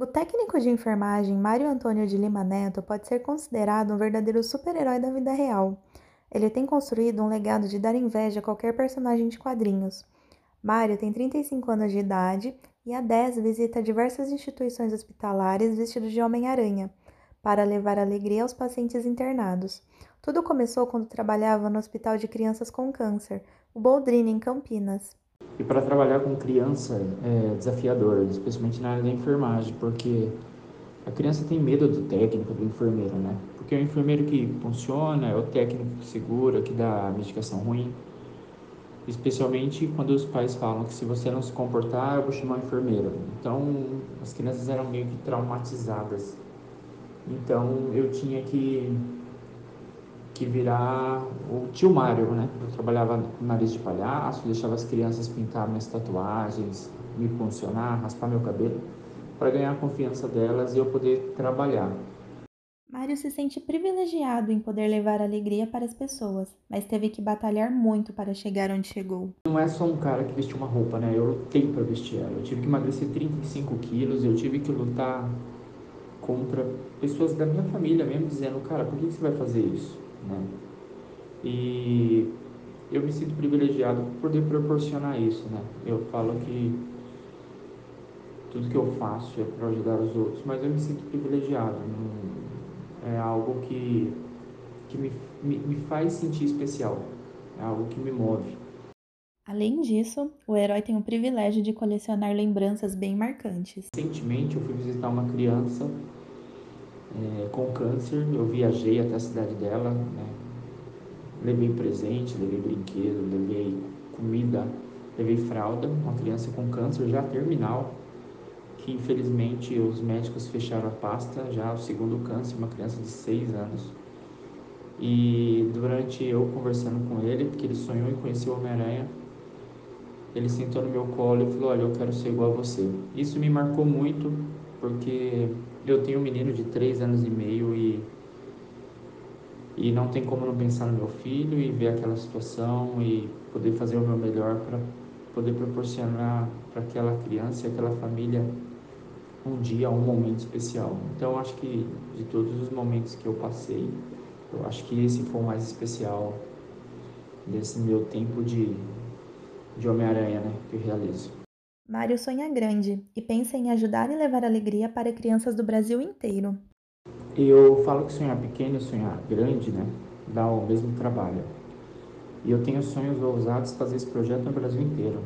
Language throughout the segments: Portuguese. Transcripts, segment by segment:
O técnico de enfermagem Mário Antônio de Lima Neto pode ser considerado um verdadeiro super-herói da vida real. Ele tem construído um legado de dar inveja a qualquer personagem de quadrinhos. Mário tem 35 anos de idade e há 10 visita diversas instituições hospitalares vestido de Homem-Aranha para levar alegria aos pacientes internados. Tudo começou quando trabalhava no Hospital de Crianças com Câncer, o Boldrini, em Campinas. E para trabalhar com criança é desafiador, especialmente na área da enfermagem, porque a criança tem medo do técnico, do enfermeiro, né? Porque é o enfermeiro que funciona, é o técnico que segura, que dá medicação ruim. Especialmente quando os pais falam que se você não se comportar, eu vou chamar o enfermeiro. Então, as crianças eram meio que traumatizadas. Então, eu tinha que que virar o tio Mário, né? Eu trabalhava com nariz de palhaço, deixava as crianças pintar minhas tatuagens, me funcionar, raspar meu cabelo, para ganhar a confiança delas e eu poder trabalhar. Mário se sente privilegiado em poder levar alegria para as pessoas, mas teve que batalhar muito para chegar onde chegou. Não é só um cara que vestiu uma roupa, né? Eu lutei para vestir ela. Eu tive que emagrecer 35 quilos, eu tive que lutar contra pessoas da minha família mesmo, dizendo, cara, por que você vai fazer isso? Né? E eu me sinto privilegiado por poder proporcionar isso, né? Eu falo que tudo que eu faço é para ajudar os outros, mas eu me sinto privilegiado. É algo que, que me, me, me faz sentir especial, é algo que me move. Além disso, o herói tem o privilégio de colecionar lembranças bem marcantes. Recentemente eu fui visitar uma criança é, com câncer, eu viajei até a cidade dela, né? levei presente, levei brinquedo, levei comida, levei fralda, uma criança com câncer já terminal, que infelizmente os médicos fecharam a pasta, já o segundo câncer, uma criança de 6 anos. E durante eu conversando com ele, porque ele sonhou em conhecer o Homem-Aranha, ele sentou no meu colo e falou: Olha, eu quero ser igual a você. Isso me marcou muito, porque eu tenho um menino de três anos e meio e e não tem como não pensar no meu filho e ver aquela situação e poder fazer o meu melhor para poder proporcionar para aquela criança e aquela família um dia, um momento especial. Então acho que de todos os momentos que eu passei, eu acho que esse foi o mais especial desse meu tempo de de Homem-Aranha, né, que eu realizo. Mário sonha grande e pensa em ajudar e levar alegria para crianças do Brasil inteiro. Eu falo que sonhar pequeno e sonhar grande, né, dá o mesmo trabalho. E eu tenho sonhos ousados de fazer esse projeto no Brasil inteiro.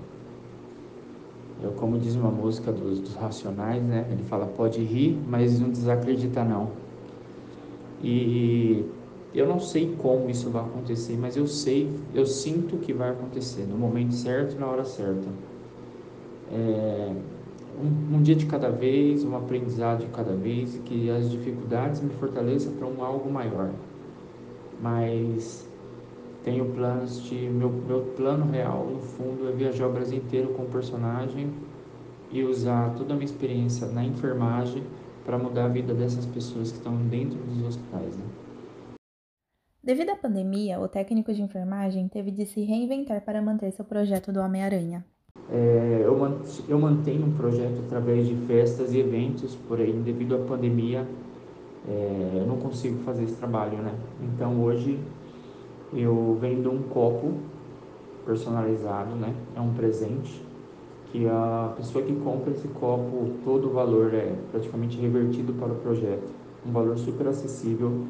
Eu, como diz uma música dos, dos Racionais, né, ele fala pode rir, mas não desacredita não. E eu não sei como isso vai acontecer, mas eu sei, eu sinto que vai acontecer no momento certo na hora certa é, um, um, dia de cada vez, um aprendizado de cada vez, que as dificuldades me fortaleçam para um algo maior. Mas tenho planos de meu meu plano real no fundo é viajar o Brasil inteiro com o personagem e usar toda a minha experiência na enfermagem para mudar a vida dessas pessoas que estão dentro dos hospitais. Né? Devido à pandemia, o técnico de enfermagem teve de se reinventar para manter seu projeto do Homem-Aranha. É, eu, eu mantenho um projeto através de festas e eventos, porém, devido à pandemia, é, eu não consigo fazer esse trabalho, né? Então, hoje, eu vendo um copo personalizado, né? É um presente que a pessoa que compra esse copo, todo o valor é praticamente revertido para o projeto. Um valor super acessível.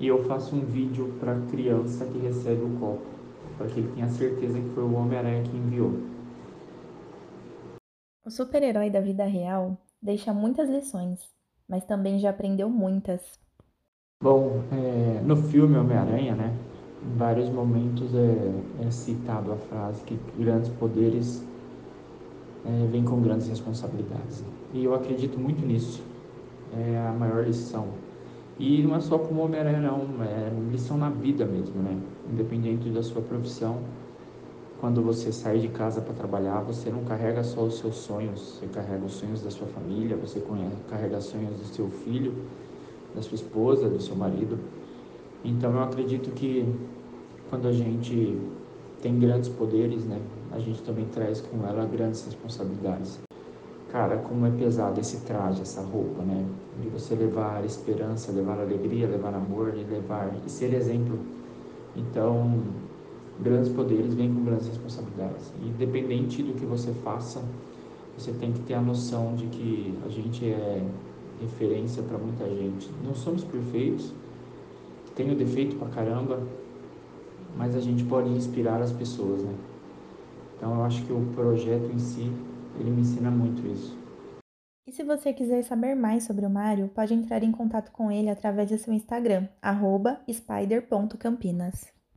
E eu faço um vídeo para a criança que recebe o copo, para que ele tenha certeza que foi o Homem-Aranha que enviou. O super-herói da vida real deixa muitas lições, mas também já aprendeu muitas. Bom, é, no filme Homem-Aranha, né, em vários momentos é, é, citado a frase que grandes poderes é, vêm com grandes responsabilidades. E eu acredito muito nisso. É a maior lição. E não é só como Homem-Aranha, não, é lição na vida mesmo, né? Independente da sua profissão quando você sai de casa para trabalhar, você não carrega só os seus sonhos, você carrega os sonhos da sua família, você carrega os sonhos do seu filho, da sua esposa, do seu marido. Então eu acredito que quando a gente tem grandes poderes, né, a gente também traz com ela grandes responsabilidades. cara, como é pesado esse traje, essa roupa, né? De você levar esperança, levar alegria, levar amor e levar e ser exemplo. Então, grandes poderes vêm com grandes responsabilidades. Independente do que você faça, você tem que ter a noção de que a gente é referência para muita gente. Não somos perfeitos, tenho defeito pra caramba, mas a gente pode inspirar as pessoas, né? Então eu acho que o projeto em si, ele me ensina muito isso. E se você quiser saber mais sobre o Mário, pode entrar em contato com ele através do seu Instagram, spider.campinas.